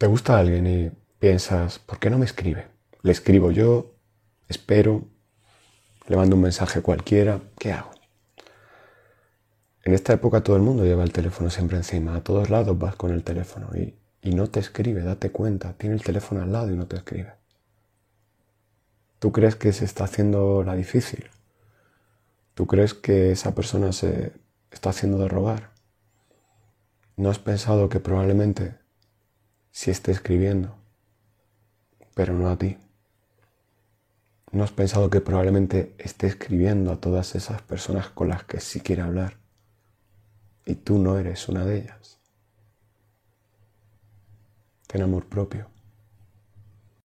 Te gusta alguien y piensas, ¿por qué no me escribe? Le escribo yo, espero, le mando un mensaje cualquiera, ¿qué hago? En esta época todo el mundo lleva el teléfono siempre encima, a todos lados vas con el teléfono y, y no te escribe, date cuenta, tiene el teléfono al lado y no te escribe. ¿Tú crees que se está haciendo la difícil? ¿Tú crees que esa persona se está haciendo de rogar? ¿No has pensado que probablemente si esté escribiendo, pero no a ti? ¿No has pensado que probablemente esté escribiendo a todas esas personas con las que sí quiere hablar y tú no eres una de ellas? Ten amor propio.